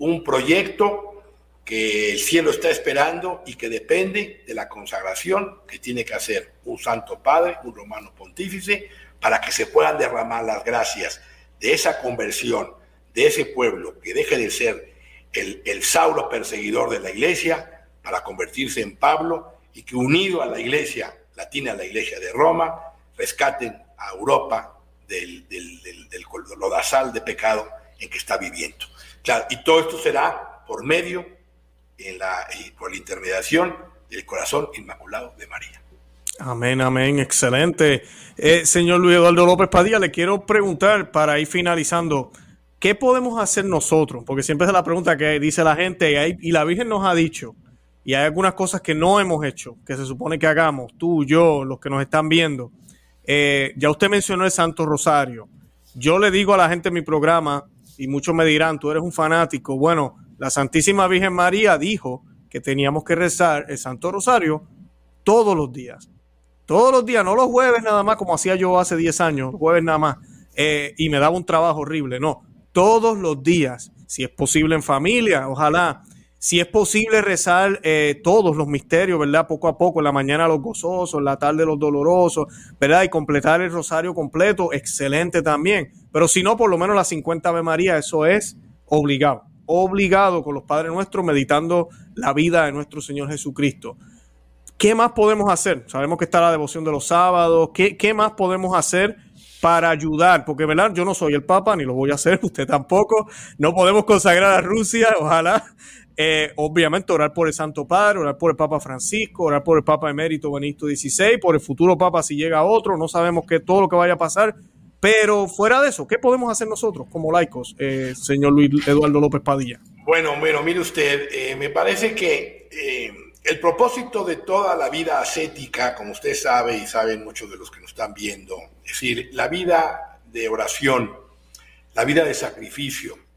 un proyecto que el cielo está esperando y que depende de la consagración que tiene que hacer un santo padre, un romano pontífice, para que se puedan derramar las gracias de esa conversión de ese pueblo que deje de ser el, el Saulo perseguidor de la iglesia para convertirse en Pablo y que unido a la iglesia latina, a la iglesia de Roma, rescaten a Europa del, del, del, del lodazal de pecado en que está viviendo. Claro, y todo esto será por medio en la, y por la intermediación del corazón inmaculado de María. Amén, amén, excelente. Eh, señor Luis Eduardo López Padilla, le quiero preguntar para ir finalizando, ¿qué podemos hacer nosotros? Porque siempre es la pregunta que dice la gente y, hay, y la Virgen nos ha dicho, y hay algunas cosas que no hemos hecho, que se supone que hagamos, tú, yo, los que nos están viendo. Eh, ya usted mencionó el Santo Rosario. Yo le digo a la gente en mi programa, y muchos me dirán, tú eres un fanático. Bueno, la Santísima Virgen María dijo que teníamos que rezar el Santo Rosario todos los días. Todos los días, no los jueves nada más, como hacía yo hace 10 años, jueves nada más, eh, y me daba un trabajo horrible. No, todos los días, si es posible en familia, ojalá. Si es posible rezar eh, todos los misterios, ¿verdad? Poco a poco, en la mañana los gozosos, en la tarde los dolorosos, ¿verdad? Y completar el rosario completo, excelente también. Pero si no, por lo menos las 50 Ave María, eso es obligado. Obligado con los Padres Nuestros, meditando la vida de nuestro Señor Jesucristo. ¿Qué más podemos hacer? Sabemos que está la devoción de los sábados. ¿Qué, qué más podemos hacer? para ayudar, porque verdad, yo no soy el Papa, ni lo voy a hacer, usted tampoco, no podemos consagrar a Rusia, ojalá, eh, obviamente orar por el Santo Padre, orar por el Papa Francisco, orar por el Papa Emérito Benito XVI, por el futuro Papa si llega otro, no sabemos qué todo lo que vaya a pasar, pero fuera de eso, ¿qué podemos hacer nosotros como laicos, eh, señor Luis Eduardo López Padilla? Bueno, bueno, mire usted, eh, me parece que el propósito de toda la vida ascética, como usted sabe y saben muchos de los que nos están viendo, es decir, la vida de oración, la vida de sacrificio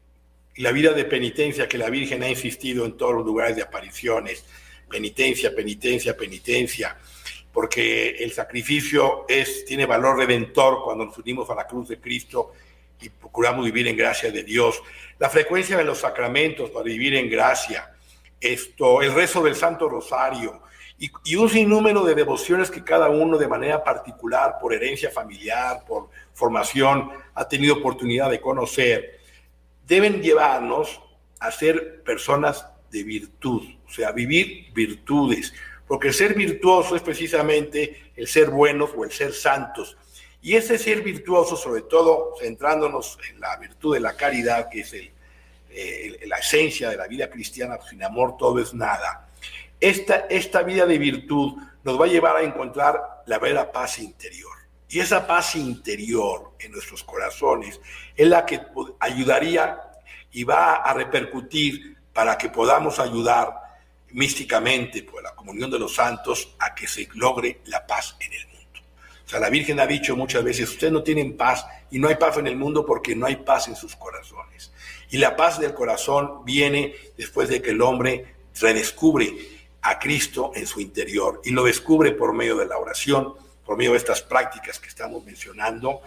la vida de penitencia que la Virgen ha insistido en todos los lugares de apariciones, penitencia, penitencia, penitencia, porque el sacrificio es, tiene valor redentor cuando nos unimos a la cruz de Cristo y procuramos vivir en gracia de Dios. La frecuencia de los sacramentos para vivir en gracia, esto, el rezo del Santo Rosario y, y, un sinnúmero de devociones que cada uno de manera particular, por herencia familiar, por formación, ha tenido oportunidad de conocer, deben llevarnos a ser personas de virtud, o sea, vivir virtudes, porque el ser virtuoso es precisamente el ser buenos o el ser santos. Y ese ser virtuoso, sobre todo centrándonos en la virtud de la caridad, que es eh, la esencia de la vida cristiana, sin amor todo es nada. Esta, esta vida de virtud nos va a llevar a encontrar la verdadera paz interior. Y esa paz interior en nuestros corazones es la que ayudaría y va a repercutir para que podamos ayudar místicamente por la comunión de los santos a que se logre la paz en el mundo. O sea, la Virgen ha dicho muchas veces, ustedes no tienen paz y no hay paz en el mundo porque no hay paz en sus corazones. Y la paz del corazón viene después de que el hombre redescubre a Cristo en su interior y lo descubre por medio de la oración, por medio de estas prácticas que estamos mencionando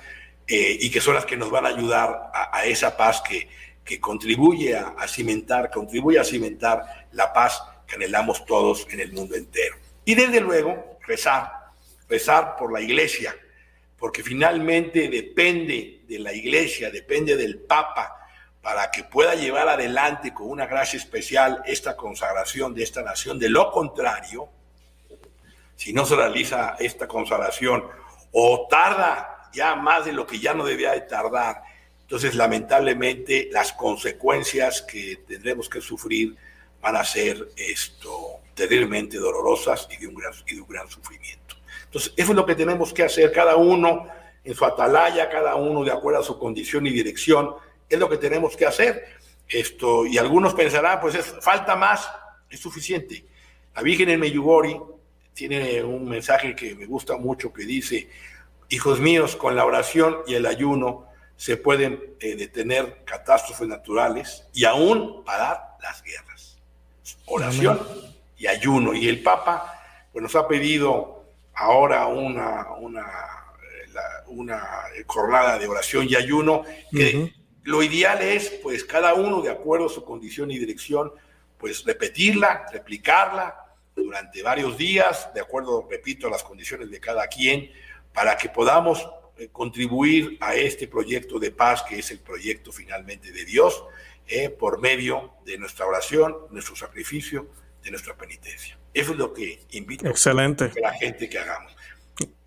eh, y que son las que nos van a ayudar a, esa paz que, que contribuye a, a, cimentar, contribuye a cimentar la paz que anhelamos todos en el mundo entero. Y desde luego, rezar, rezar por la iglesia, porque finalmente depende de la iglesia, depende del Papa, para que pueda llevar adelante con una gracia especial esta consagración de esta nación. De lo contrario, si no se realiza esta consagración o tarda ya más de lo que ya no debía de tardar, entonces lamentablemente las consecuencias que tendremos que sufrir van a ser esto terriblemente dolorosas y de un gran, y de un gran sufrimiento. Entonces, eso es lo que tenemos que hacer cada uno en su atalaya, cada uno de acuerdo a su condición y dirección, es lo que tenemos que hacer. Esto, y algunos pensarán, pues es, falta más, es suficiente. La Virgen en Meyugori tiene un mensaje que me gusta mucho que dice, hijos míos, con la oración y el ayuno se pueden eh, detener catástrofes naturales y aún parar las guerras. Oración y ayuno. Y el Papa pues, nos ha pedido ahora una, una, una jornada de oración y ayuno que lo ideal es, pues, cada uno, de acuerdo a su condición y dirección, pues, repetirla, replicarla durante varios días, de acuerdo, repito, a las condiciones de cada quien, para que podamos eh, contribuir a este proyecto de paz, que es el proyecto finalmente de Dios, eh, por medio de nuestra oración, nuestro sacrificio, de nuestra penitencia. Eso es lo que invito excelente. a la gente que hagamos.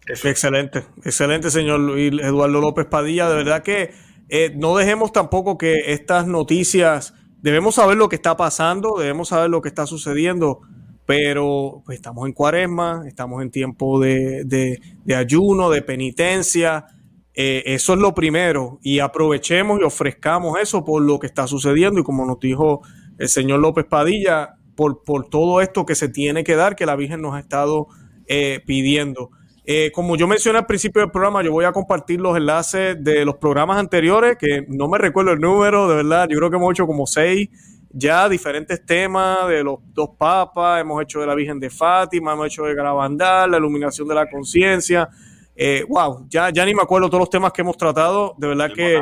Excelente, excelente, señor Luis Eduardo López Padilla. De verdad que eh, no dejemos tampoco que estas noticias, debemos saber lo que está pasando, debemos saber lo que está sucediendo, pero pues, estamos en cuaresma, estamos en tiempo de, ayuno, de penitencia. Eh, eso es lo primero y aprovechemos y ofrezcamos eso por lo que está sucediendo y como nos dijo el señor López Padilla, por, por todo esto que se tiene que dar, que la Virgen nos ha estado eh, pidiendo. Eh, como yo mencioné al principio del programa, yo voy a compartir los enlaces de los programas anteriores, que no me recuerdo el número, de verdad, yo creo que hemos hecho como seis ya diferentes temas de los dos papas, hemos hecho de la Virgen de Fátima, hemos hecho de Garabandal, la iluminación de la conciencia. Eh, wow, ya, ya ni me acuerdo todos los temas que hemos tratado, de verdad que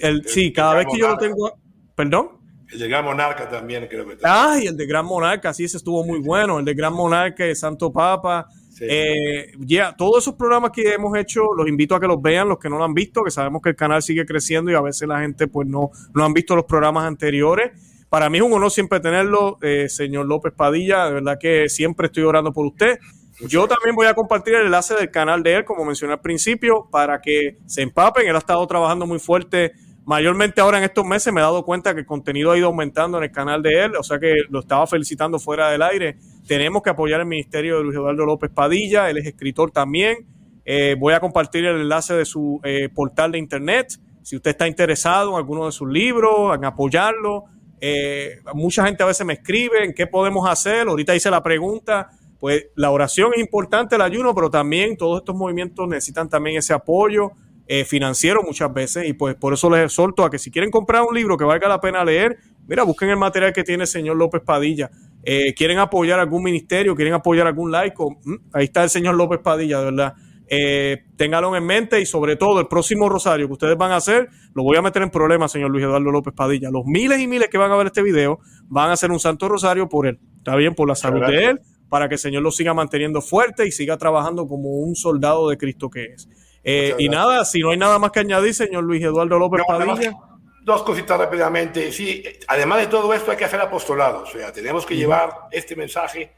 el, sí, cada vez que yo lo tengo, perdón. El de Gran Monarca también creo que. Ah, y el de Gran Monarca, sí, ese estuvo muy bueno. El de Gran Monarca, de Santo Papa, eh, ya, todos esos programas que hemos hecho, los invito a que los vean, los que no lo han visto, que sabemos que el canal sigue creciendo y a veces la gente pues no, no han visto los programas anteriores. Para mí es un honor siempre tenerlo, eh, señor López Padilla, de verdad que siempre estoy orando por usted. Yo también voy a compartir el enlace del canal de él, como mencioné al principio, para que se empapen. Él ha estado trabajando muy fuerte mayormente ahora en estos meses me he dado cuenta que el contenido ha ido aumentando en el canal de él, o sea que lo estaba felicitando fuera del aire. Tenemos que apoyar el ministerio de Luis Eduardo López Padilla, él es escritor también. Eh, voy a compartir el enlace de su eh, portal de internet. Si usted está interesado en alguno de sus libros, en apoyarlo, eh, mucha gente a veces me escribe en qué podemos hacer. Ahorita hice la pregunta. Pues la oración es importante, el ayuno, pero también todos estos movimientos necesitan también ese apoyo eh, financiero muchas veces y pues por eso les exhorto a que si quieren comprar un libro que valga la pena leer, mira, busquen el material que tiene el señor López Padilla. Eh, quieren apoyar algún ministerio, quieren apoyar algún laico, mm, ahí está el señor López Padilla, de verdad. Eh, ténganlo en mente y sobre todo el próximo rosario que ustedes van a hacer, lo voy a meter en problemas, señor Luis Eduardo López Padilla. Los miles y miles que van a ver este video van a hacer un santo rosario por él, está bien, por la salud de él, para que el Señor lo siga manteniendo fuerte y siga trabajando como un soldado de Cristo que es. Eh, y nada, si no hay nada más que añadir, señor Luis Eduardo López Padilla. Dos cositas rápidamente. Sí, además de todo esto hay que hacer apostolado. O sea, tenemos que llevar este mensaje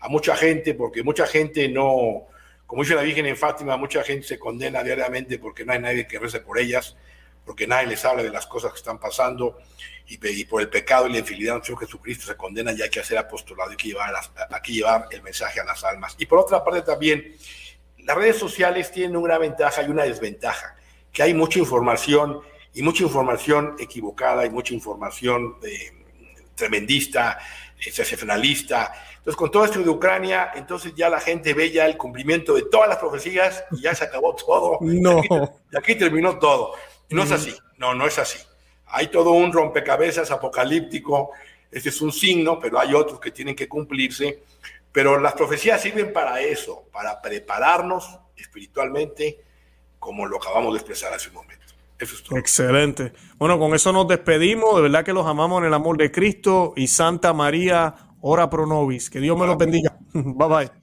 a mucha gente porque mucha gente no, como dice la Virgen en Fátima, mucha gente se condena diariamente porque no hay nadie que rece por ellas, porque nadie les habla de las cosas que están pasando y, por el pecado y la infidelidad de Jesucristo se condena y hay que hacer apostolado, hay que, llevar hay llevar el mensaje a las almas. Y por otra parte también las redes sociales tienen una ventaja y una desventaja, que hay mucha información y mucha información equivocada y mucha información eh, tremendista, sensacionalista. Entonces, con todo esto de Ucrania, entonces ya la gente ve ya el cumplimiento de todas las profecías y ya se acabó todo. No. Y aquí, terminó todo. Y no es así. No, no es así. Hay todo un rompecabezas apocalíptico Este es un signo, pero hay otros que tienen que cumplirse. Pero las profecías sirven para eso, para prepararnos espiritualmente, como lo acabamos de expresar hace un momento. Eso es todo. Excelente. Bueno, con eso nos despedimos. De verdad que los amamos en el amor de Cristo y Santa María, ora pro nobis. Que Dios me los bendiga. bye bye.